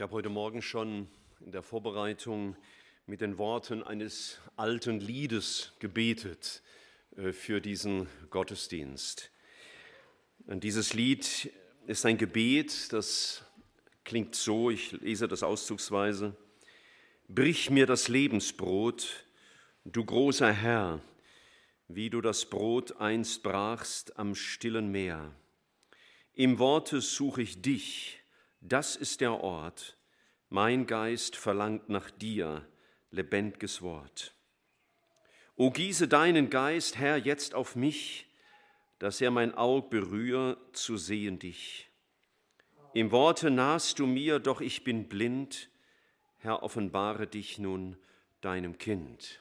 Ich habe heute Morgen schon in der Vorbereitung mit den Worten eines alten Liedes gebetet äh, für diesen Gottesdienst. Und dieses Lied ist ein Gebet, das klingt so, ich lese das auszugsweise. Brich mir das Lebensbrot, du großer Herr, wie du das Brot einst brachst am stillen Meer. Im Worte suche ich dich, das ist der Ort. Mein Geist verlangt nach dir, lebendiges Wort. O gieße deinen Geist, Herr, jetzt auf mich, dass er mein Aug berühre, zu sehen dich. Im Worte nahst du mir, doch ich bin blind. Herr, offenbare dich nun deinem Kind.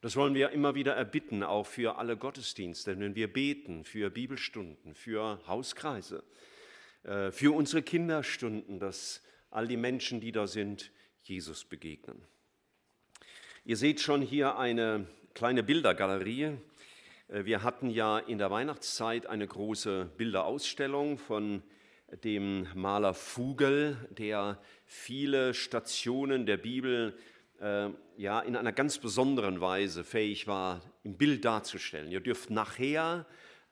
Das wollen wir immer wieder erbitten, auch für alle Gottesdienste, wenn wir beten, für Bibelstunden, für Hauskreise. Äh, für unsere Kinderstunden, dass all die Menschen, die da sind, Jesus begegnen. Ihr seht schon hier eine kleine Bildergalerie. Äh, wir hatten ja in der Weihnachtszeit eine große Bilderausstellung von dem Maler Fugel, der viele Stationen der Bibel äh, ja, in einer ganz besonderen Weise fähig war, im Bild darzustellen. Ihr dürft nachher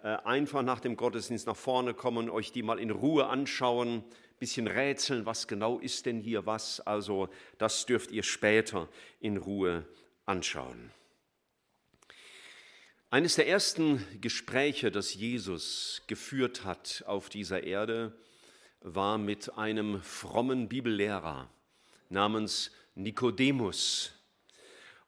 einfach nach dem Gottesdienst nach vorne kommen, euch die mal in Ruhe anschauen, bisschen rätseln, was genau ist denn hier was. Also das dürft ihr später in Ruhe anschauen. Eines der ersten Gespräche, das Jesus geführt hat auf dieser Erde, war mit einem frommen Bibellehrer namens Nikodemus.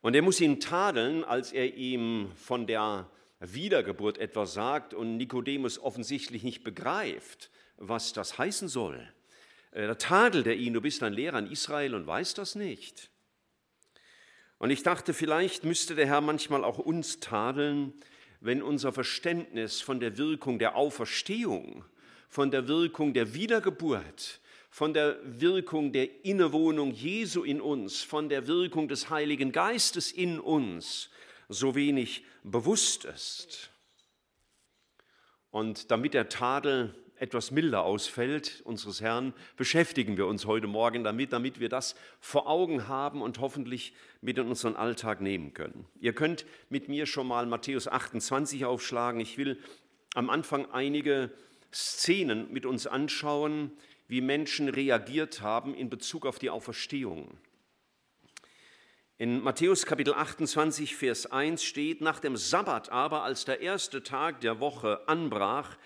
Und er muss ihn tadeln, als er ihm von der Wiedergeburt etwas sagt und Nikodemus offensichtlich nicht begreift, was das heißen soll. Äh, da tadelt er ihn, du bist ein Lehrer in Israel und weißt das nicht. Und ich dachte, vielleicht müsste der Herr manchmal auch uns tadeln, wenn unser Verständnis von der Wirkung der Auferstehung, von der Wirkung der Wiedergeburt, von der Wirkung der Innewohnung Jesu in uns, von der Wirkung des Heiligen Geistes in uns so wenig bewusst ist. Und damit der Tadel etwas milder ausfällt, unseres Herrn, beschäftigen wir uns heute Morgen damit, damit wir das vor Augen haben und hoffentlich mit in unseren Alltag nehmen können. Ihr könnt mit mir schon mal Matthäus 28 aufschlagen. Ich will am Anfang einige Szenen mit uns anschauen, wie Menschen reagiert haben in Bezug auf die Auferstehung. In Matthäus Kapitel 28, Vers 1 steht, nach dem Sabbat aber, als der erste Tag der Woche anbrach,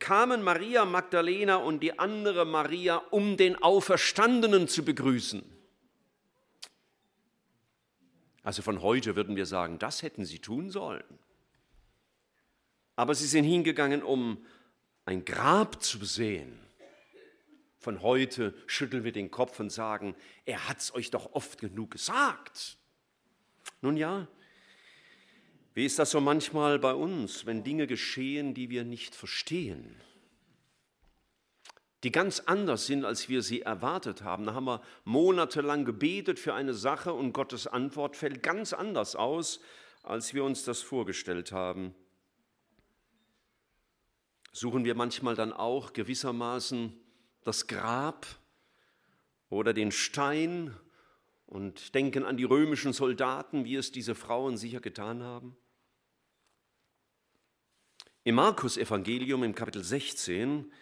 kamen Maria Magdalena und die andere Maria, um den Auferstandenen zu begrüßen. Also von heute würden wir sagen, das hätten sie tun sollen. Aber sie sind hingegangen, um ein Grab zu sehen. Von heute schütteln wir den Kopf und sagen, er hat es euch doch oft genug gesagt. Nun ja, wie ist das so manchmal bei uns, wenn Dinge geschehen, die wir nicht verstehen? die ganz anders sind, als wir sie erwartet haben. Da haben wir monatelang gebetet für eine Sache und Gottes Antwort fällt ganz anders aus, als wir uns das vorgestellt haben. Suchen wir manchmal dann auch gewissermaßen das Grab oder den Stein und denken an die römischen Soldaten, wie es diese Frauen sicher getan haben? Im Markus-Evangelium im Kapitel 16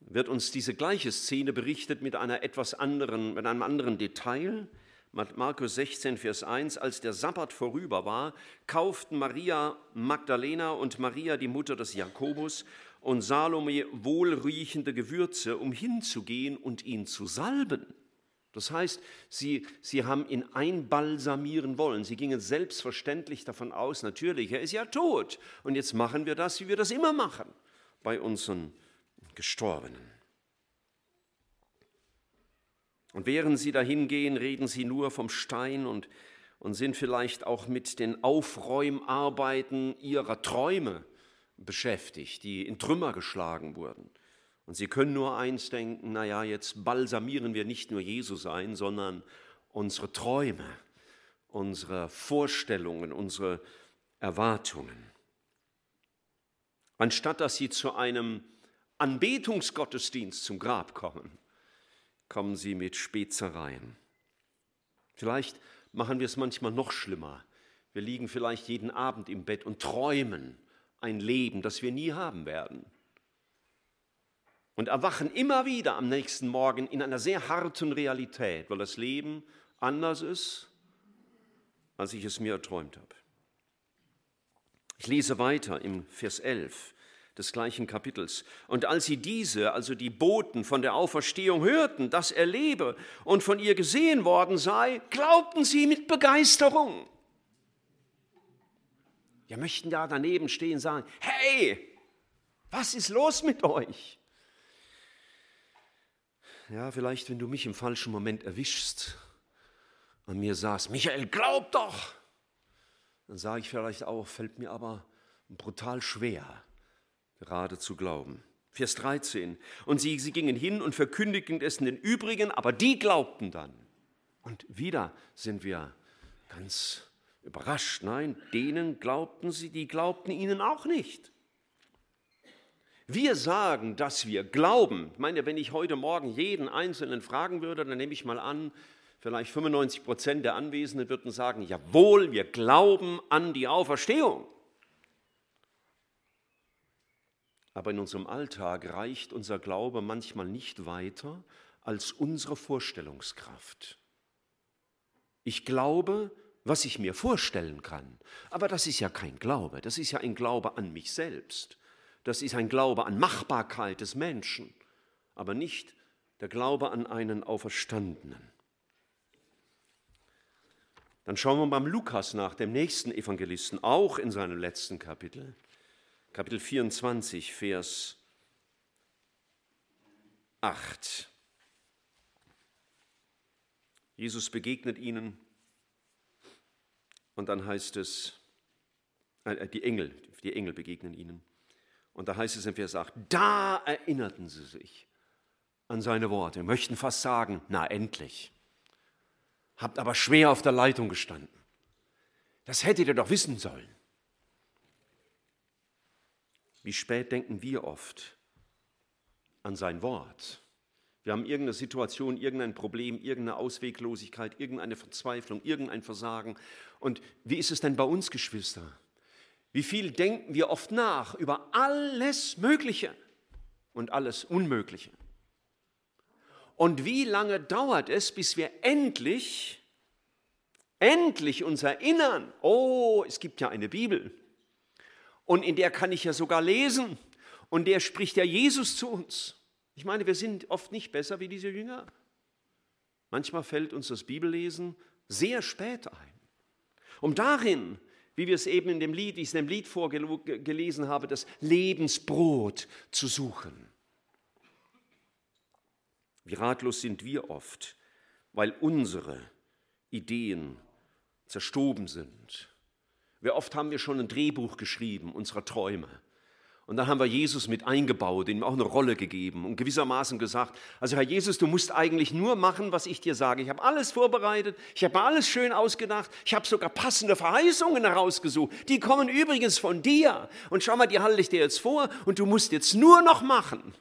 wird uns diese gleiche Szene berichtet mit, einer etwas anderen, mit einem anderen Detail. Markus 16, Vers 1, als der Sabbat vorüber war, kauften Maria Magdalena und Maria, die Mutter des Jakobus, und Salome wohlriechende Gewürze, um hinzugehen und ihn zu salben. Das heißt, sie, sie haben ihn einbalsamieren wollen. Sie gingen selbstverständlich davon aus, natürlich, er ist ja tot. Und jetzt machen wir das, wie wir das immer machen bei unseren Gestorbenen. Und während sie dahin gehen, reden sie nur vom Stein und, und sind vielleicht auch mit den Aufräumarbeiten ihrer Träume beschäftigt, die in Trümmer geschlagen wurden. Und sie können nur eins denken, naja, jetzt balsamieren wir nicht nur Jesus ein, sondern unsere Träume, unsere Vorstellungen, unsere Erwartungen. Anstatt dass sie zu einem Anbetungsgottesdienst zum Grab kommen, kommen sie mit Spezereien. Vielleicht machen wir es manchmal noch schlimmer. Wir liegen vielleicht jeden Abend im Bett und träumen ein Leben, das wir nie haben werden. Und erwachen immer wieder am nächsten Morgen in einer sehr harten Realität, weil das Leben anders ist, als ich es mir erträumt habe. Ich lese weiter im Vers 11 des gleichen Kapitels. Und als sie diese, also die Boten von der Auferstehung hörten, dass er lebe und von ihr gesehen worden sei, glaubten sie mit Begeisterung. Wir möchten da daneben stehen und sagen, hey, was ist los mit euch? Ja, vielleicht, wenn du mich im falschen Moment erwischst, an mir sagst, Michael, glaub doch, dann sage ich vielleicht auch, fällt mir aber brutal schwer, gerade zu glauben. Vers 13. Und sie, sie gingen hin und verkündigten es den übrigen, aber die glaubten dann. Und wieder sind wir ganz überrascht. Nein, denen glaubten sie, die glaubten ihnen auch nicht. Wir sagen, dass wir glauben. Ich meine, wenn ich heute Morgen jeden Einzelnen fragen würde, dann nehme ich mal an, vielleicht 95 Prozent der Anwesenden würden sagen, jawohl, wir glauben an die Auferstehung. Aber in unserem Alltag reicht unser Glaube manchmal nicht weiter als unsere Vorstellungskraft. Ich glaube, was ich mir vorstellen kann. Aber das ist ja kein Glaube, das ist ja ein Glaube an mich selbst. Das ist ein Glaube an Machbarkeit des Menschen, aber nicht der Glaube an einen Auferstandenen. Dann schauen wir beim Lukas nach, dem nächsten Evangelisten, auch in seinem letzten Kapitel. Kapitel 24, Vers 8. Jesus begegnet ihnen und dann heißt es, äh, die Engel, die Engel begegnen ihnen. Und da heißt es im Vers 8, da erinnerten sie sich an seine Worte, möchten fast sagen, na endlich. Habt aber schwer auf der Leitung gestanden. Das hättet ihr doch wissen sollen. Wie spät denken wir oft an sein Wort? Wir haben irgendeine Situation, irgendein Problem, irgendeine Ausweglosigkeit, irgendeine Verzweiflung, irgendein Versagen. Und wie ist es denn bei uns, Geschwister? Wie viel denken wir oft nach über alles Mögliche und alles Unmögliche? Und wie lange dauert es, bis wir endlich, endlich uns erinnern, oh, es gibt ja eine Bibel, und in der kann ich ja sogar lesen. Und der spricht ja Jesus zu uns. Ich meine, wir sind oft nicht besser wie diese Jünger. Manchmal fällt uns das Bibellesen sehr spät ein. Um darin, wie wir es eben in dem Lied, ich es in dem Lied vorgelesen habe, das Lebensbrot zu suchen. Wie ratlos sind wir oft, weil unsere Ideen zerstoben sind, wie oft haben wir schon ein Drehbuch geschrieben unserer Träume. Und dann haben wir Jesus mit eingebaut, ihm auch eine Rolle gegeben und gewissermaßen gesagt, also Herr Jesus, du musst eigentlich nur machen, was ich dir sage. Ich habe alles vorbereitet, ich habe alles schön ausgedacht, ich habe sogar passende Verheißungen herausgesucht. Die kommen übrigens von dir. Und schau mal, die halte ich dir jetzt vor und du musst jetzt nur noch machen,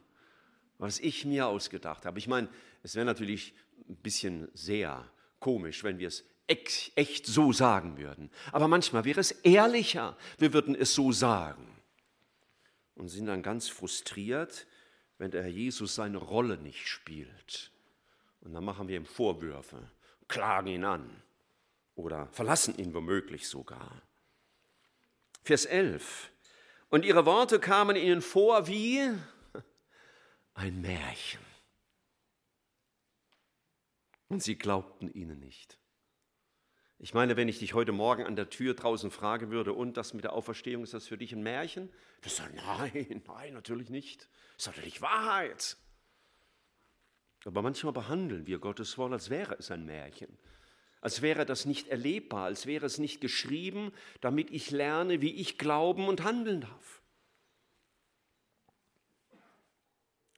was ich mir ausgedacht habe. Ich meine, es wäre natürlich ein bisschen sehr komisch, wenn wir es echt so sagen würden. Aber manchmal wäre es ehrlicher, wir würden es so sagen. Und sind dann ganz frustriert, wenn der Herr Jesus seine Rolle nicht spielt. Und dann machen wir ihm Vorwürfe, klagen ihn an oder verlassen ihn womöglich sogar. Vers 11. Und ihre Worte kamen ihnen vor wie ein Märchen. Und sie glaubten ihnen nicht. Ich meine, wenn ich dich heute Morgen an der Tür draußen fragen würde, und das mit der Auferstehung, ist das für dich ein Märchen? Du sagst, nein, nein, natürlich nicht. Das ist natürlich Wahrheit. Aber manchmal behandeln wir Gottes Wort, als wäre es ein Märchen. Als wäre das nicht erlebbar, als wäre es nicht geschrieben, damit ich lerne, wie ich glauben und handeln darf.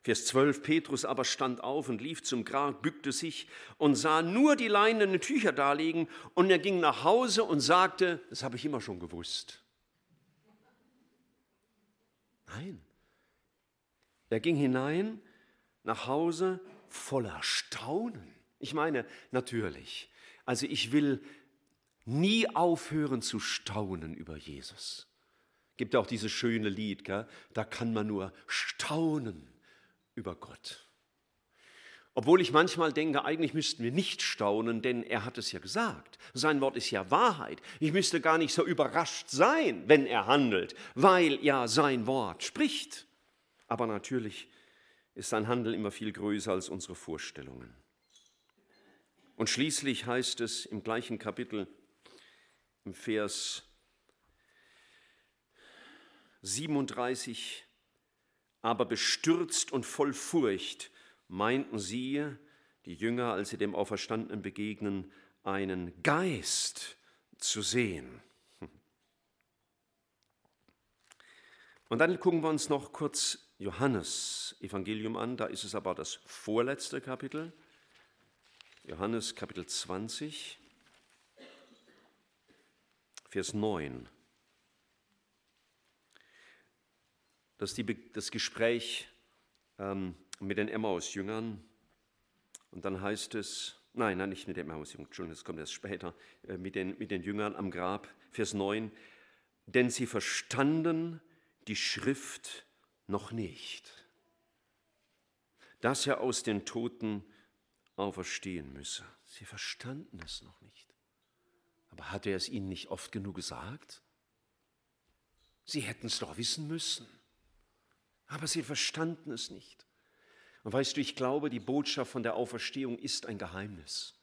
Vers 12, Petrus aber stand auf und lief zum Grab, bückte sich und sah nur die leinenen Tücher daliegen und er ging nach Hause und sagte, das habe ich immer schon gewusst. Nein, er ging hinein nach Hause voller Staunen. Ich meine, natürlich. Also ich will nie aufhören zu staunen über Jesus. Gibt auch dieses schöne Lied, gell? da kann man nur staunen über Gott. Obwohl ich manchmal denke, eigentlich müssten wir nicht staunen, denn er hat es ja gesagt. Sein Wort ist ja Wahrheit. Ich müsste gar nicht so überrascht sein, wenn er handelt, weil ja sein Wort spricht. Aber natürlich ist sein Handeln immer viel größer als unsere Vorstellungen. Und schließlich heißt es im gleichen Kapitel, im Vers 37, aber bestürzt und voll Furcht meinten sie, die Jünger, als sie dem Auferstandenen begegnen, einen Geist zu sehen. Und dann gucken wir uns noch kurz Johannes Evangelium an, da ist es aber das vorletzte Kapitel, Johannes Kapitel 20, Vers 9. Das ist die, das Gespräch ähm, mit den Emmaus-Jüngern. Und dann heißt es, nein, nein, nicht mit den Emmaus-Jüngern, Entschuldigung, das kommt erst später, äh, mit, den, mit den Jüngern am Grab, Vers 9. Denn sie verstanden die Schrift noch nicht, dass er aus den Toten auferstehen müsse. Sie verstanden es noch nicht. Aber hat er es ihnen nicht oft genug gesagt? Sie hätten es doch wissen müssen. Aber sie verstanden es nicht. Und weißt du, ich glaube, die Botschaft von der Auferstehung ist ein Geheimnis.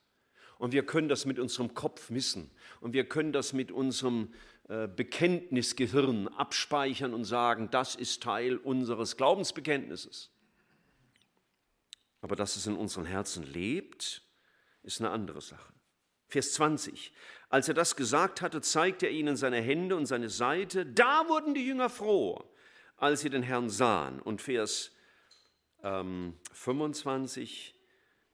Und wir können das mit unserem Kopf missen. Und wir können das mit unserem äh, Bekenntnisgehirn abspeichern und sagen, das ist Teil unseres Glaubensbekenntnisses. Aber dass es in unseren Herzen lebt, ist eine andere Sache. Vers 20. Als er das gesagt hatte, zeigte er ihnen seine Hände und seine Seite. Da wurden die Jünger froh, als sie den Herrn sahen. Und Vers ähm, 25,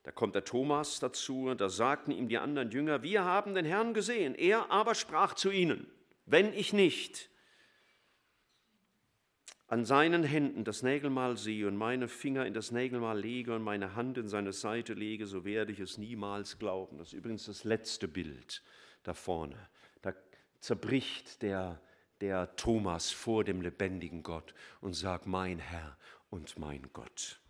da kommt der Thomas dazu, da sagten ihm die anderen Jünger, wir haben den Herrn gesehen. Er aber sprach zu ihnen, wenn ich nicht an seinen Händen das Nägelmal sehe und meine Finger in das Nägelmal lege und meine Hand in seine Seite lege, so werde ich es niemals glauben. Das ist übrigens das letzte Bild da vorne. Da zerbricht der, der Thomas vor dem lebendigen Gott und sagt, mein Herr und mein Gott.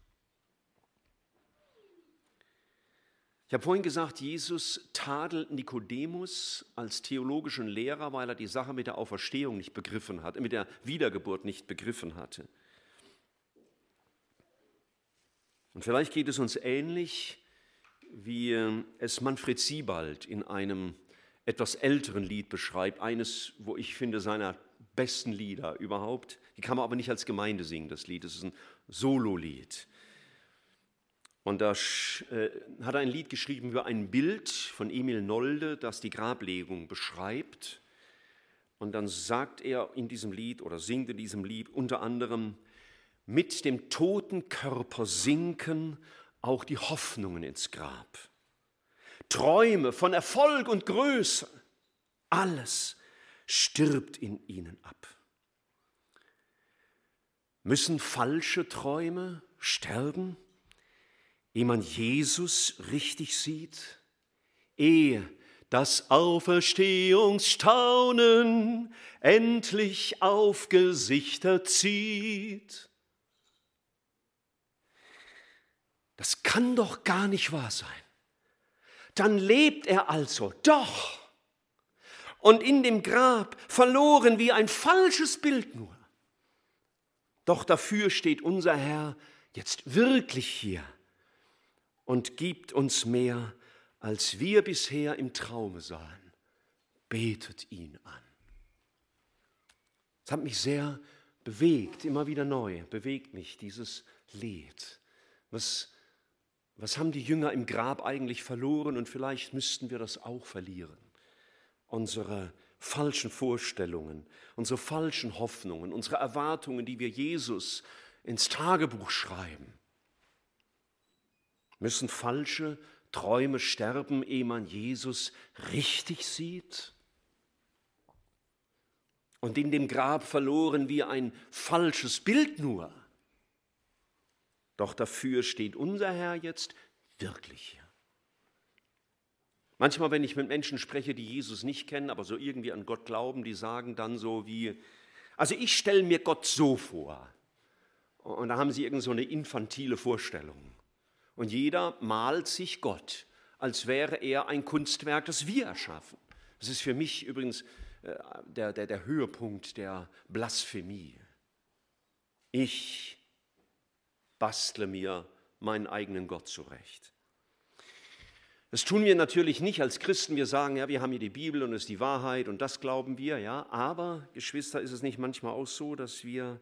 Ich habe vorhin gesagt, Jesus tadelt Nikodemus als theologischen Lehrer, weil er die Sache mit der Auferstehung nicht begriffen hat, mit der Wiedergeburt nicht begriffen hatte. Und vielleicht geht es uns ähnlich, wie es Manfred Siebald in einem etwas älteren Lied beschreibt, eines, wo ich finde, seiner besten Lieder überhaupt. Die kann man aber nicht als Gemeinde singen, das Lied. Es ist ein Sololied. Und da äh, hat er ein Lied geschrieben über ein Bild von Emil Nolde, das die Grablegung beschreibt. Und dann sagt er in diesem Lied oder singt in diesem Lied unter anderem, mit dem toten Körper sinken auch die Hoffnungen ins Grab. Träume von Erfolg und Größe, alles stirbt in ihnen ab. Müssen falsche Träume sterben? ehe man Jesus richtig sieht, ehe das Auferstehungsstaunen endlich auf Gesichter zieht. Das kann doch gar nicht wahr sein. Dann lebt er also doch und in dem Grab verloren wie ein falsches Bild nur. Doch dafür steht unser Herr jetzt wirklich hier und gibt uns mehr, als wir bisher im Traume sahen. Betet ihn an. Es hat mich sehr bewegt, immer wieder neu, bewegt mich dieses Lied. Was, was haben die Jünger im Grab eigentlich verloren und vielleicht müssten wir das auch verlieren. Unsere falschen Vorstellungen, unsere falschen Hoffnungen, unsere Erwartungen, die wir Jesus ins Tagebuch schreiben. Müssen falsche Träume sterben, ehe man Jesus richtig sieht? Und in dem Grab verloren wir ein falsches Bild nur. Doch dafür steht unser Herr jetzt wirklich hier. Manchmal, wenn ich mit Menschen spreche, die Jesus nicht kennen, aber so irgendwie an Gott glauben, die sagen dann so wie, also ich stelle mir Gott so vor. Und da haben sie irgend so eine infantile Vorstellung. Und jeder malt sich Gott, als wäre er ein Kunstwerk, das wir erschaffen. Das ist für mich übrigens äh, der, der, der Höhepunkt der Blasphemie. Ich bastle mir meinen eigenen Gott zurecht. Das tun wir natürlich nicht als Christen. Wir sagen, ja, wir haben hier die Bibel und es ist die Wahrheit und das glauben wir, ja. Aber, Geschwister, ist es nicht manchmal auch so, dass wir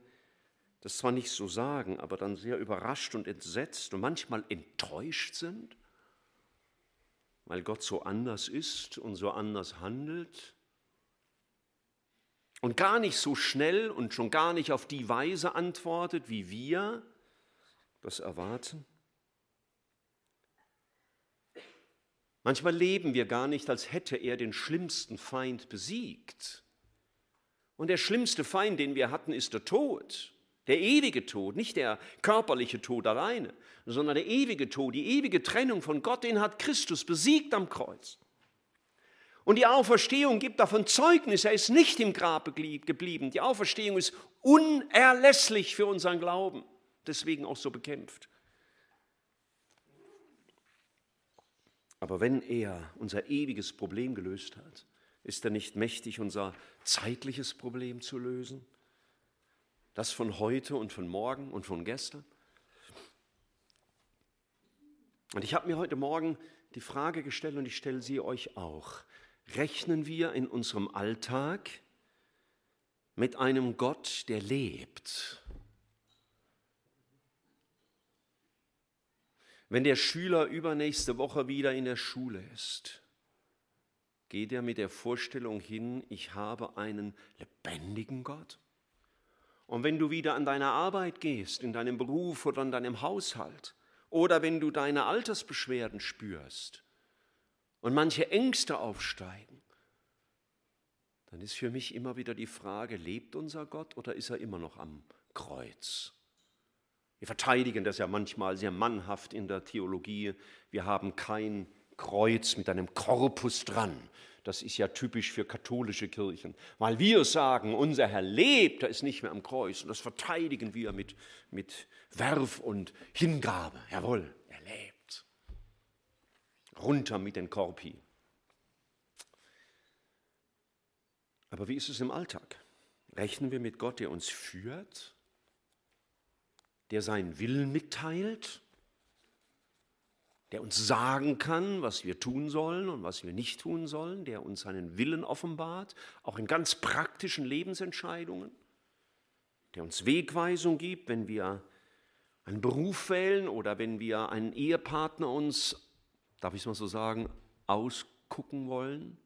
das zwar nicht so sagen, aber dann sehr überrascht und entsetzt und manchmal enttäuscht sind, weil Gott so anders ist und so anders handelt und gar nicht so schnell und schon gar nicht auf die Weise antwortet, wie wir das erwarten? Manchmal leben wir gar nicht, als hätte er den schlimmsten Feind besiegt. Und der schlimmste Feind, den wir hatten, ist der Tod. Der ewige Tod, nicht der körperliche Tod alleine, sondern der ewige Tod, die ewige Trennung von Gott, den hat Christus besiegt am Kreuz. Und die Auferstehung gibt davon Zeugnis, er ist nicht im Grab geblieben. Die Auferstehung ist unerlässlich für unseren Glauben, deswegen auch so bekämpft. Aber wenn er unser ewiges Problem gelöst hat, ist er nicht mächtig, unser zeitliches Problem zu lösen? Das von heute und von morgen und von gestern. Und ich habe mir heute Morgen die Frage gestellt und ich stelle sie euch auch. Rechnen wir in unserem Alltag mit einem Gott, der lebt? Wenn der Schüler übernächste Woche wieder in der Schule ist, geht er mit der Vorstellung hin, ich habe einen lebendigen Gott? Und wenn du wieder an deine Arbeit gehst, in deinem Beruf oder in deinem Haushalt, oder wenn du deine Altersbeschwerden spürst und manche Ängste aufsteigen, dann ist für mich immer wieder die Frage, lebt unser Gott oder ist er immer noch am Kreuz? Wir verteidigen das ja manchmal sehr mannhaft in der Theologie. Wir haben kein Kreuz mit einem Korpus dran, das ist ja typisch für katholische Kirchen, weil wir sagen, unser Herr lebt, er ist nicht mehr am Kreuz. Und das verteidigen wir mit, mit Werf und Hingabe. Jawohl, er lebt. Runter mit den Korpi. Aber wie ist es im Alltag? Rechnen wir mit Gott, der uns führt, der seinen Willen mitteilt? der uns sagen kann, was wir tun sollen und was wir nicht tun sollen, der uns seinen Willen offenbart, auch in ganz praktischen Lebensentscheidungen, der uns Wegweisung gibt, wenn wir einen Beruf wählen oder wenn wir einen Ehepartner uns, darf ich es mal so sagen, ausgucken wollen.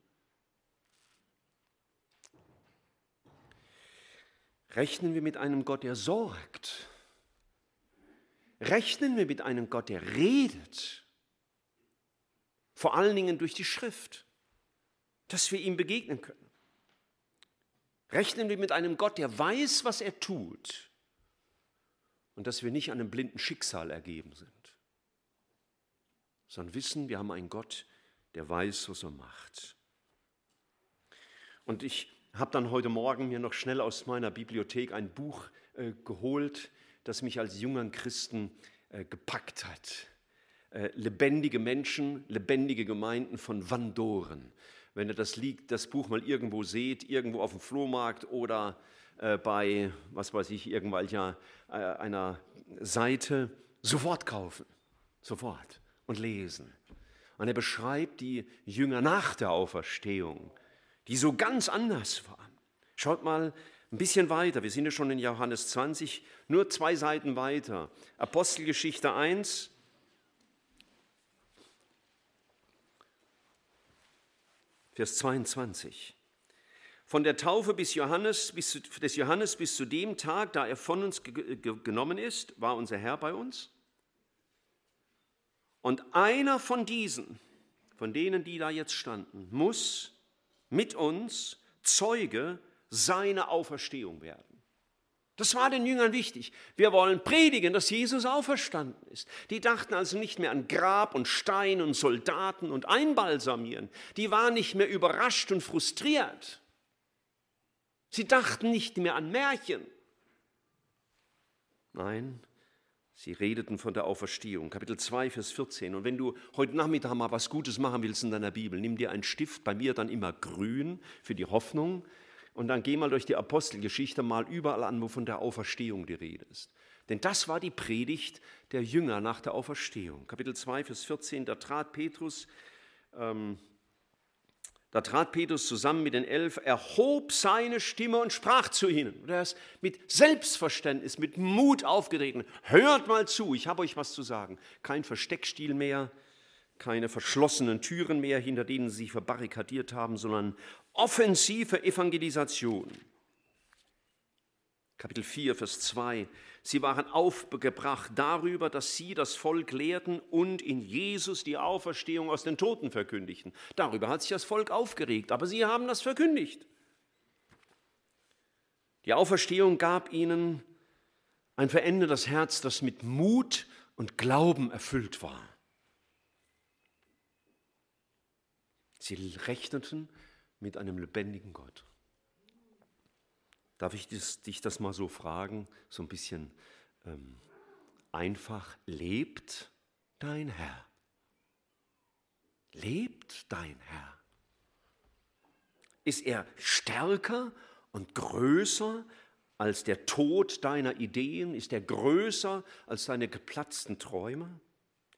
Rechnen wir mit einem Gott, der sorgt. Rechnen wir mit einem Gott, der redet vor allen Dingen durch die Schrift, dass wir ihm begegnen können. Rechnen wir mit einem Gott, der weiß, was er tut und dass wir nicht einem blinden Schicksal ergeben sind, sondern wissen, wir haben einen Gott, der weiß, was er macht. Und ich habe dann heute Morgen mir noch schnell aus meiner Bibliothek ein Buch äh, geholt, das mich als jungen Christen äh, gepackt hat. Äh, lebendige Menschen, lebendige Gemeinden von Vandoren. Wenn ihr das, liegt, das Buch mal irgendwo seht, irgendwo auf dem Flohmarkt oder äh, bei, was weiß ich, irgendwelcher äh, einer Seite, sofort kaufen, sofort und lesen. Und er beschreibt die Jünger nach der Auferstehung, die so ganz anders waren. Schaut mal ein bisschen weiter, wir sind ja schon in Johannes 20, nur zwei Seiten weiter. Apostelgeschichte 1, Vers 22. Von der Taufe bis Johannes, bis, des Johannes bis zu dem Tag, da er von uns genommen ist, war unser Herr bei uns. Und einer von diesen, von denen, die da jetzt standen, muss mit uns Zeuge seiner Auferstehung werden. Das war den Jüngern wichtig. Wir wollen predigen, dass Jesus auferstanden ist. Die dachten also nicht mehr an Grab und Stein und Soldaten und Einbalsamieren. Die waren nicht mehr überrascht und frustriert. Sie dachten nicht mehr an Märchen. Nein, sie redeten von der Auferstehung. Kapitel 2, Vers 14. Und wenn du heute Nachmittag mal was Gutes machen willst in deiner Bibel, nimm dir einen Stift, bei mir dann immer grün für die Hoffnung und dann geh mal durch die Apostelgeschichte mal überall an, wo von der Auferstehung die Rede ist. Denn das war die Predigt der Jünger nach der Auferstehung. Kapitel 2, Vers 14, da trat Petrus, ähm, da trat Petrus zusammen mit den Elf, erhob seine Stimme und sprach zu ihnen. Und er ist mit Selbstverständnis, mit Mut aufgetreten. Hört mal zu, ich habe euch was zu sagen. Kein Versteckstil mehr, keine verschlossenen Türen mehr, hinter denen sie sich verbarrikadiert haben, sondern offensive Evangelisation. Kapitel 4, Vers 2. Sie waren aufgebracht darüber, dass sie das Volk lehrten und in Jesus die Auferstehung aus den Toten verkündigten. Darüber hat sich das Volk aufgeregt, aber sie haben das verkündigt. Die Auferstehung gab ihnen ein verändertes Herz, das mit Mut und Glauben erfüllt war. Sie rechneten mit einem lebendigen Gott. Darf ich dich das mal so fragen, so ein bisschen ähm, einfach, lebt dein Herr? Lebt dein Herr? Ist er stärker und größer als der Tod deiner Ideen? Ist er größer als deine geplatzten Träume?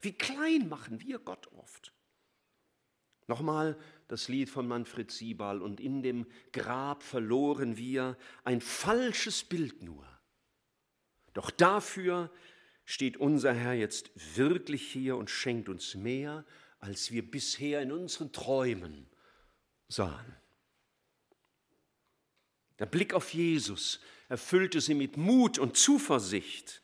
Wie klein machen wir Gott oft? Nochmal das Lied von Manfred Siebal und in dem Grab verloren wir ein falsches Bild nur. Doch dafür steht unser Herr jetzt wirklich hier und schenkt uns mehr, als wir bisher in unseren Träumen sahen. Der Blick auf Jesus erfüllte sie mit Mut und Zuversicht.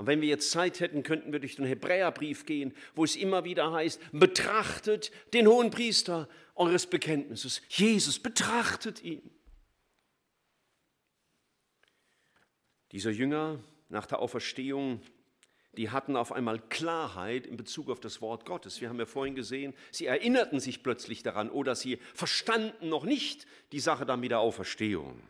Und wenn wir jetzt Zeit hätten, könnten wir durch den Hebräerbrief gehen, wo es immer wieder heißt, betrachtet den hohen Priester eures Bekenntnisses. Jesus, betrachtet ihn. Diese Jünger nach der Auferstehung, die hatten auf einmal Klarheit in Bezug auf das Wort Gottes. Wir haben ja vorhin gesehen, sie erinnerten sich plötzlich daran oder sie verstanden noch nicht die Sache dann mit der Auferstehung.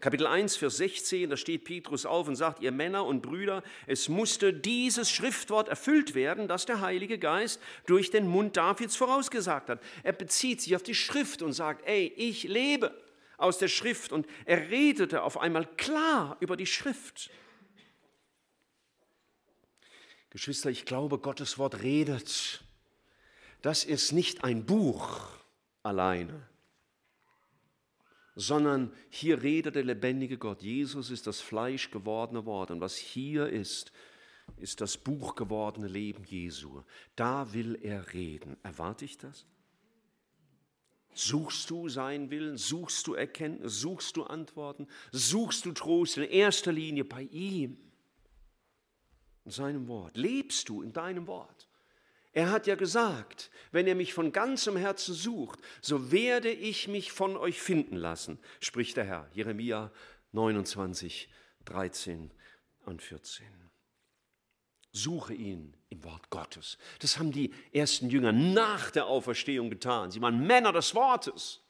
Kapitel 1, Vers 16, da steht Petrus auf und sagt, ihr Männer und Brüder, es musste dieses Schriftwort erfüllt werden, das der Heilige Geist durch den Mund Davids vorausgesagt hat. Er bezieht sich auf die Schrift und sagt, ey, ich lebe aus der Schrift. Und er redete auf einmal klar über die Schrift. Geschwister, ich glaube, Gottes Wort redet. Das ist nicht ein Buch alleine sondern hier redet der lebendige Gott. Jesus ist das Fleisch gewordene Wort und was hier ist, ist das Buch gewordene Leben Jesu. Da will er reden. Erwarte ich das? Suchst du seinen Willen? Suchst du Erkenntnis? Suchst du Antworten? Suchst du Trost in erster Linie bei ihm? In seinem Wort. Lebst du in deinem Wort? Er hat ja gesagt, wenn ihr mich von ganzem Herzen sucht, so werde ich mich von euch finden lassen, spricht der Herr. Jeremia 29, 13 und 14. Suche ihn im Wort Gottes. Das haben die ersten Jünger nach der Auferstehung getan. Sie waren Männer des Wortes.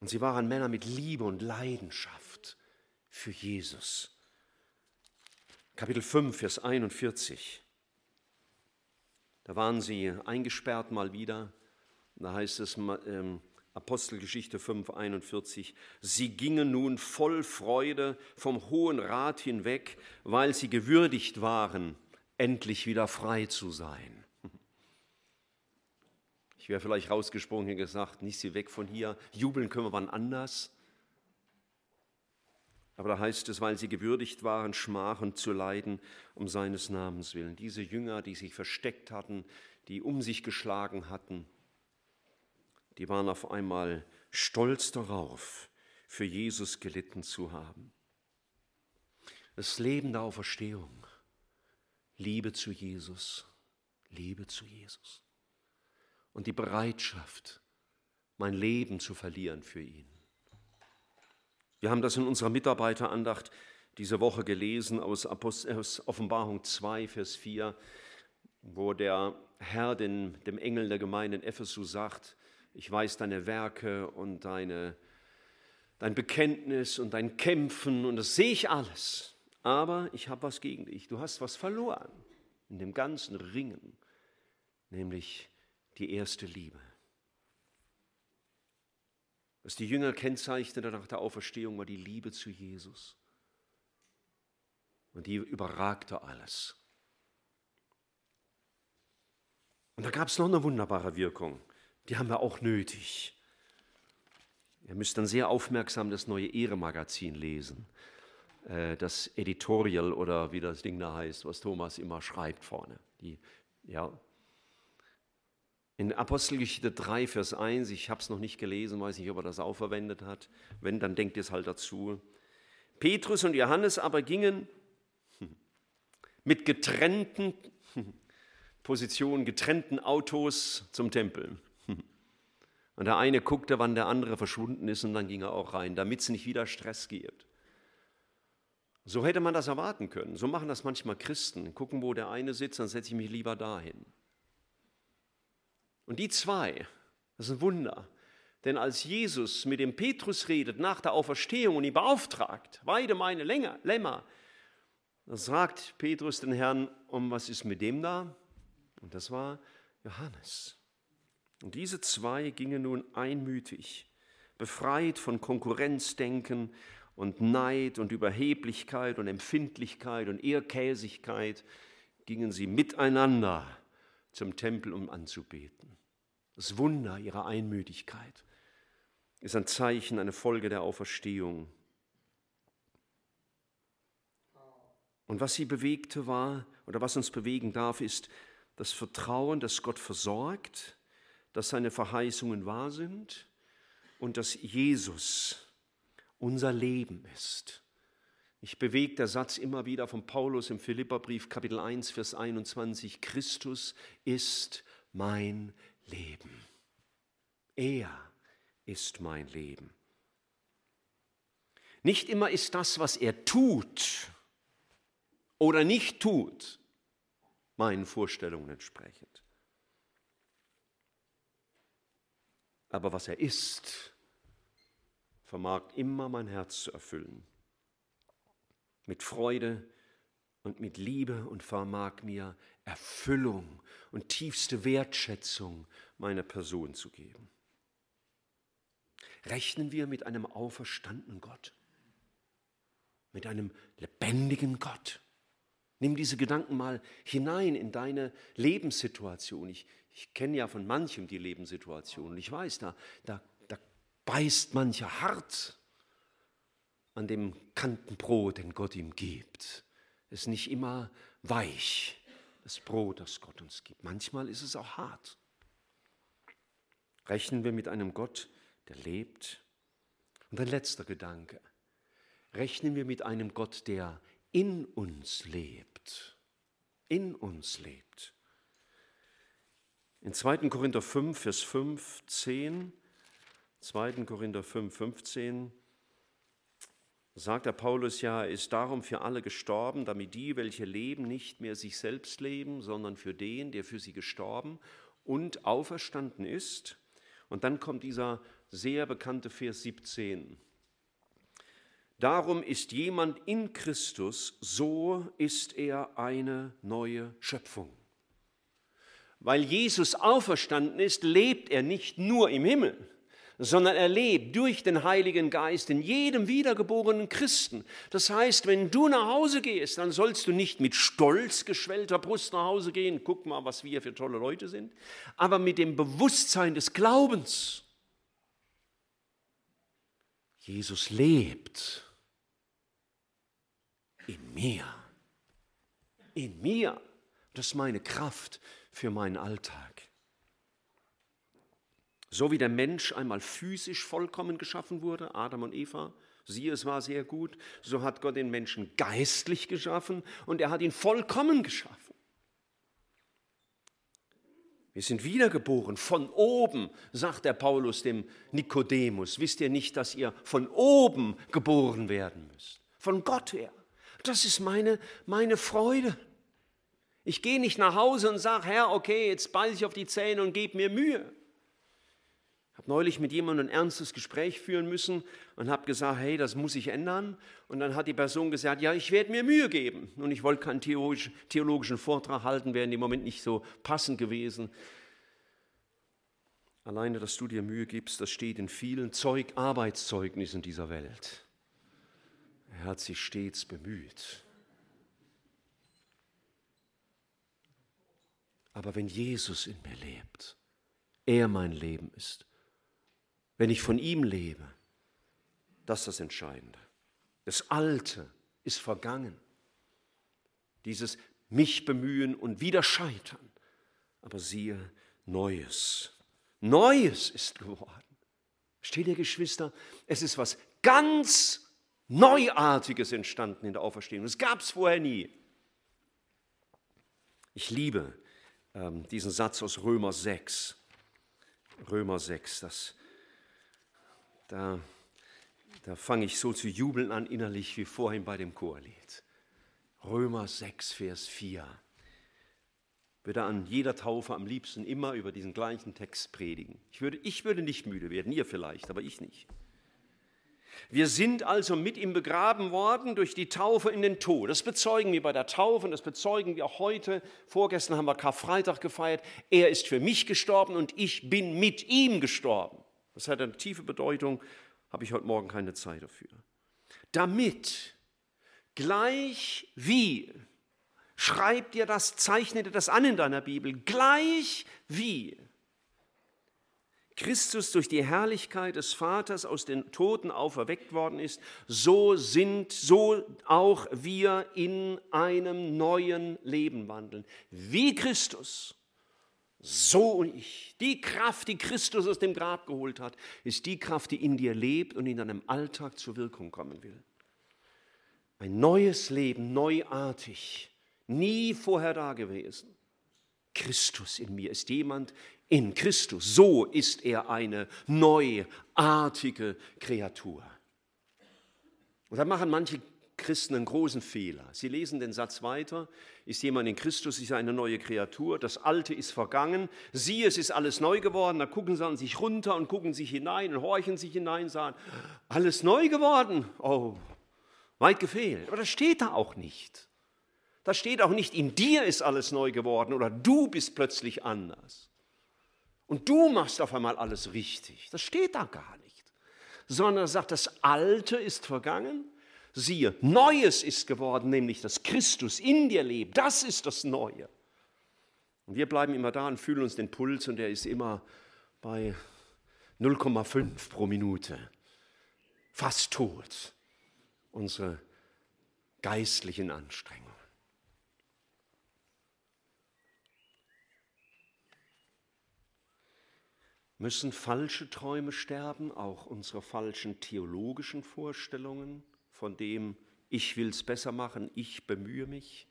Und sie waren Männer mit Liebe und Leidenschaft für Jesus. Kapitel 5, Vers 41. Da waren sie eingesperrt mal wieder. Da heißt es ähm, Apostelgeschichte 5, 41. Sie gingen nun voll Freude vom Hohen Rat hinweg, weil sie gewürdigt waren, endlich wieder frei zu sein. Ich wäre vielleicht rausgesprungen und gesagt, nicht sie weg von hier, jubeln können wir wann anders. Aber da heißt es, weil sie gewürdigt waren, Schmachen zu leiden um seines Namens willen. Diese Jünger, die sich versteckt hatten, die um sich geschlagen hatten, die waren auf einmal stolz darauf, für Jesus gelitten zu haben. Das Leben der Auferstehung, Liebe zu Jesus, Liebe zu Jesus und die Bereitschaft, mein Leben zu verlieren für ihn. Wir haben das in unserer Mitarbeiterandacht diese Woche gelesen aus, Offenbarung 2, Vers 4, wo der Herr den, dem Engel der Gemeinde in Ephesus sagt, ich weiß deine Werke und deine, dein Bekenntnis und dein Kämpfen und das sehe ich alles. Aber ich habe was gegen dich. Du hast was verloren in dem ganzen Ringen, nämlich die erste Liebe. Was die Jünger kennzeichnete nach der Auferstehung, war die Liebe zu Jesus. Und die überragte alles. Und da gab es noch eine wunderbare Wirkung. Die haben wir auch nötig. Ihr müsst dann sehr aufmerksam das neue Ehre-Magazin lesen. Äh, das Editorial oder wie das Ding da heißt, was Thomas immer schreibt vorne. Die, ja. In Apostelgeschichte 3, Vers 1, ich habe es noch nicht gelesen, weiß nicht, ob er das auch verwendet hat. Wenn, dann denkt es halt dazu. Petrus und Johannes aber gingen mit getrennten Positionen, getrennten Autos zum Tempel. Und der eine guckte, wann der andere verschwunden ist, und dann ging er auch rein, damit es nicht wieder Stress gibt. So hätte man das erwarten können. So machen das manchmal Christen. Gucken, wo der eine sitzt, dann setze ich mich lieber dahin. Und die zwei, das ist ein Wunder. Denn als Jesus mit dem Petrus redet nach der Auferstehung und ihn beauftragt, weide meine Lämmer, da sagt Petrus den Herrn, um was ist mit dem da? Und das war Johannes. Und diese zwei gingen nun einmütig, befreit von Konkurrenzdenken und Neid und Überheblichkeit und Empfindlichkeit und Ehrkäsigkeit, gingen sie miteinander zum Tempel, um anzubeten. Das Wunder ihrer Einmütigkeit ist ein Zeichen, eine Folge der Auferstehung. Und was sie bewegte war, oder was uns bewegen darf, ist das Vertrauen, dass Gott versorgt, dass seine Verheißungen wahr sind und dass Jesus unser Leben ist. Ich bewege der Satz immer wieder von Paulus im Philipperbrief Kapitel 1 Vers 21 Christus ist mein Leben. Er ist mein Leben. Nicht immer ist das, was er tut, oder nicht tut, meinen Vorstellungen entsprechend. Aber was er ist, vermag immer mein Herz zu erfüllen. Mit Freude und mit Liebe und vermag mir Erfüllung und tiefste Wertschätzung meiner Person zu geben. Rechnen wir mit einem auferstandenen Gott, mit einem lebendigen Gott, Nimm diese Gedanken mal hinein in deine Lebenssituation. Ich, ich kenne ja von manchem die Lebenssituation. Ich weiß, da, da, da beißt mancher hart an dem Kantenbrot, den Gott ihm gibt. Es ist nicht immer weich, das Brot, das Gott uns gibt. Manchmal ist es auch hart. Rechnen wir mit einem Gott, der lebt. Und ein letzter Gedanke. Rechnen wir mit einem Gott, der in uns lebt. In uns lebt. In 2. Korinther 5, Vers 15, 2. Korinther 5, 15, sagt der Paulus ja, ist darum für alle gestorben, damit die, welche leben, nicht mehr sich selbst leben, sondern für den, der für sie gestorben und auferstanden ist. Und dann kommt dieser sehr bekannte Vers 17. Darum ist jemand in Christus, so ist er eine neue Schöpfung. Weil Jesus auferstanden ist, lebt er nicht nur im Himmel, sondern er lebt durch den Heiligen Geist in jedem wiedergeborenen Christen. Das heißt, wenn du nach Hause gehst, dann sollst du nicht mit stolz geschwellter Brust nach Hause gehen, guck mal, was wir für tolle Leute sind, aber mit dem Bewusstsein des Glaubens. Jesus lebt in mir. In mir. Das ist meine Kraft für meinen Alltag. So wie der Mensch einmal physisch vollkommen geschaffen wurde, Adam und Eva, siehe, es war sehr gut, so hat Gott den Menschen geistlich geschaffen und er hat ihn vollkommen geschaffen. Wir sind wiedergeboren von oben, sagt der Paulus dem Nikodemus. Wisst ihr nicht, dass ihr von oben geboren werden müsst? Von Gott her. Das ist meine, meine Freude. Ich gehe nicht nach Hause und sage, Herr, okay, jetzt beiße ich auf die Zähne und gebe mir Mühe. Habe neulich mit jemandem ein ernstes Gespräch führen müssen und habe gesagt, hey, das muss ich ändern. Und dann hat die Person gesagt, ja, ich werde mir Mühe geben. Und ich wollte keinen theologischen Vortrag halten, wäre in dem Moment nicht so passend gewesen. Alleine, dass du dir Mühe gibst, das steht in vielen Zeug Arbeitszeugnissen dieser Welt. Er hat sich stets bemüht. Aber wenn Jesus in mir lebt, er mein Leben ist, wenn ich von ihm lebe, das ist das Entscheidende. Das Alte ist vergangen. Dieses mich bemühen und wieder scheitern. Aber siehe, Neues. Neues ist geworden. Steht ihr, Geschwister? Es ist was ganz Neuartiges entstanden in der Auferstehung. Das gab es vorher nie. Ich liebe ähm, diesen Satz aus Römer 6. Römer 6, das da, da fange ich so zu jubeln an innerlich wie vorhin bei dem Chorlied. Römer 6, Vers 4. Ich würde an jeder Taufe am liebsten immer über diesen gleichen Text predigen. Ich würde, ich würde nicht müde werden, ihr vielleicht, aber ich nicht. Wir sind also mit ihm begraben worden durch die Taufe in den Tod. Das bezeugen wir bei der Taufe und das bezeugen wir auch heute. Vorgestern haben wir Karfreitag gefeiert. Er ist für mich gestorben und ich bin mit ihm gestorben. Das hat eine tiefe Bedeutung, habe ich heute Morgen keine Zeit dafür. Damit gleich wie, schreib dir das, zeichne dir das an in deiner Bibel, gleich wie Christus durch die Herrlichkeit des Vaters aus den Toten auferweckt worden ist, so sind, so auch wir in einem neuen Leben wandeln. Wie Christus so und ich. Die Kraft, die Christus aus dem Grab geholt hat, ist die Kraft, die in dir lebt und in deinem Alltag zur Wirkung kommen will. Ein neues Leben, neuartig, nie vorher dagewesen. Christus in mir ist jemand in Christus. So ist er eine neuartige Kreatur. Und da machen manche Christen einen großen Fehler. Sie lesen den Satz weiter, ist jemand in Christus, ist eine neue Kreatur, das Alte ist vergangen, siehe, es ist alles neu geworden, da gucken sie an sich runter und gucken sich hinein und horchen sich hinein, sagen, alles neu geworden, oh, weit gefehlt. Aber das steht da auch nicht. Da steht auch nicht, in dir ist alles neu geworden oder du bist plötzlich anders. Und du machst auf einmal alles richtig. Das steht da gar nicht. Sondern er sagt, das Alte ist vergangen siehe, Neues ist geworden, nämlich dass Christus in dir lebt. Das ist das Neue. Und wir bleiben immer da und fühlen uns den Puls und der ist immer bei 0,5 pro Minute. Fast tot. Unsere geistlichen Anstrengungen. Müssen falsche Träume sterben, auch unsere falschen theologischen Vorstellungen? Von dem ich will es besser machen, ich bemühe mich?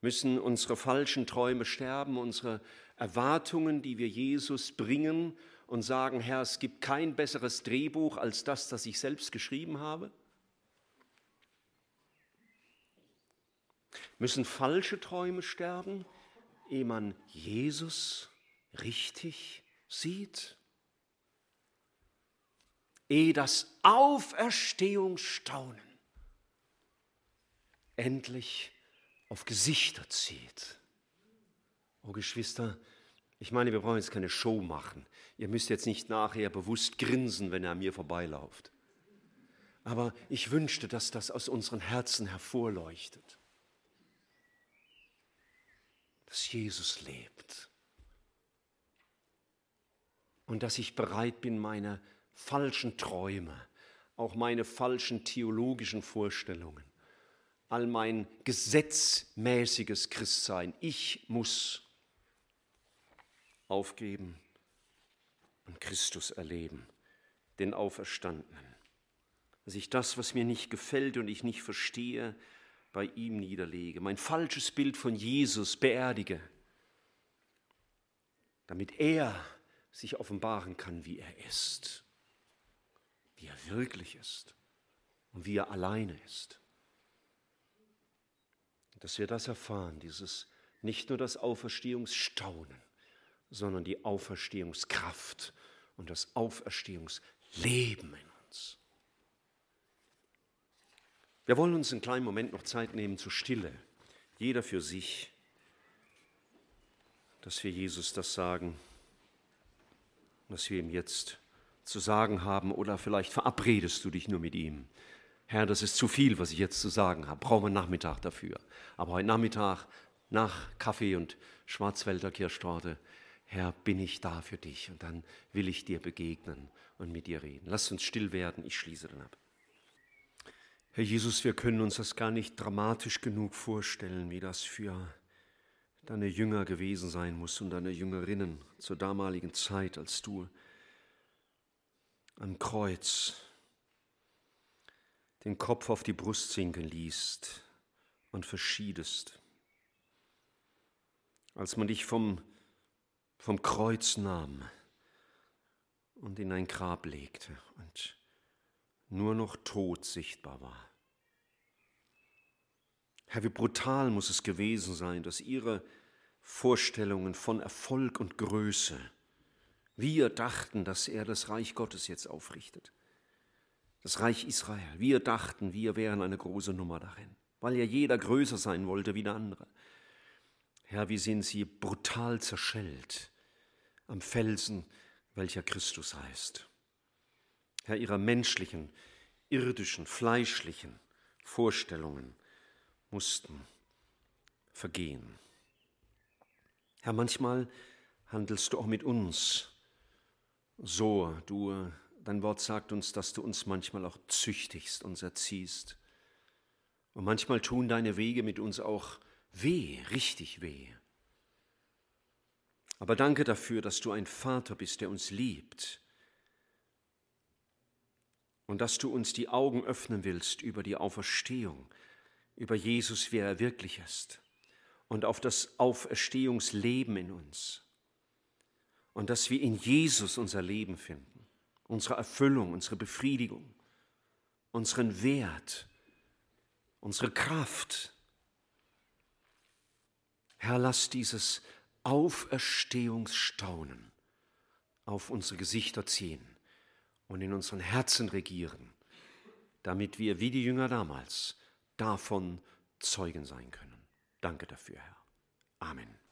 Müssen unsere falschen Träume sterben, unsere Erwartungen, die wir Jesus bringen und sagen, Herr, es gibt kein besseres Drehbuch als das, das ich selbst geschrieben habe? Müssen falsche Träume sterben, ehe man Jesus richtig sieht? Ehe das Auferstehungsstaunen endlich auf Gesichter zieht. Oh Geschwister, ich meine, wir brauchen jetzt keine Show machen. Ihr müsst jetzt nicht nachher bewusst grinsen, wenn er an mir vorbeilauft. Aber ich wünschte, dass das aus unseren Herzen hervorleuchtet. Dass Jesus lebt. Und dass ich bereit bin, meine falschen Träume, auch meine falschen theologischen Vorstellungen, all mein gesetzmäßiges Christsein. Ich muss aufgeben und Christus erleben, den Auferstandenen. Dass ich das, was mir nicht gefällt und ich nicht verstehe, bei ihm niederlege, mein falsches Bild von Jesus beerdige damit er sich offenbaren kann, wie er ist, wie er wirklich ist und wie er alleine ist. Dass wir das erfahren, dieses nicht nur das Auferstehungsstaunen, sondern die Auferstehungskraft und das Auferstehungsleben in uns. Wir wollen uns einen kleinen Moment noch Zeit nehmen zur Stille, jeder für sich, dass wir Jesus das sagen, was wir ihm jetzt zu sagen haben oder vielleicht verabredest du dich nur mit ihm. Herr, das ist zu viel, was ich jetzt zu sagen habe. Brauchen wir einen Nachmittag dafür. Aber heute Nachmittag nach Kaffee und Schwarzwälder Kirschtorte, Herr, bin ich da für dich und dann will ich dir begegnen und mit dir reden. Lass uns still werden, ich schließe dann ab. Herr Jesus, wir können uns das gar nicht dramatisch genug vorstellen, wie das für deine Jünger gewesen sein muss und deine Jüngerinnen zur damaligen Zeit, als du am Kreuz den Kopf auf die Brust sinken ließt und verschiedest. Als man dich vom, vom Kreuz nahm und in ein Grab legte und nur noch Tod sichtbar war. Herr, wie brutal muss es gewesen sein, dass ihre Vorstellungen von Erfolg und Größe, wir dachten, dass er das Reich Gottes jetzt aufrichtet, das Reich Israel. Wir dachten, wir wären eine große Nummer darin, weil ja jeder größer sein wollte wie der andere. Herr, wie sind sie brutal zerschellt am Felsen, welcher Christus heißt. Herr, ihrer menschlichen, irdischen, fleischlichen Vorstellungen mussten vergehen. Herr, manchmal handelst du auch mit uns so. Du, dein Wort sagt uns, dass du uns manchmal auch züchtigst, uns erziehst. Und manchmal tun deine Wege mit uns auch weh, richtig weh. Aber danke dafür, dass du ein Vater bist, der uns liebt. Und dass du uns die Augen öffnen willst über die Auferstehung, über Jesus, wer er wirklich ist und auf das Auferstehungsleben in uns. Und dass wir in Jesus unser Leben finden, unsere Erfüllung, unsere Befriedigung, unseren Wert, unsere Kraft. Herr, lass dieses Auferstehungsstaunen auf unsere Gesichter ziehen und in unseren Herzen regieren, damit wir wie die Jünger damals davon Zeugen sein können. Danke dafür, Herr. Amen.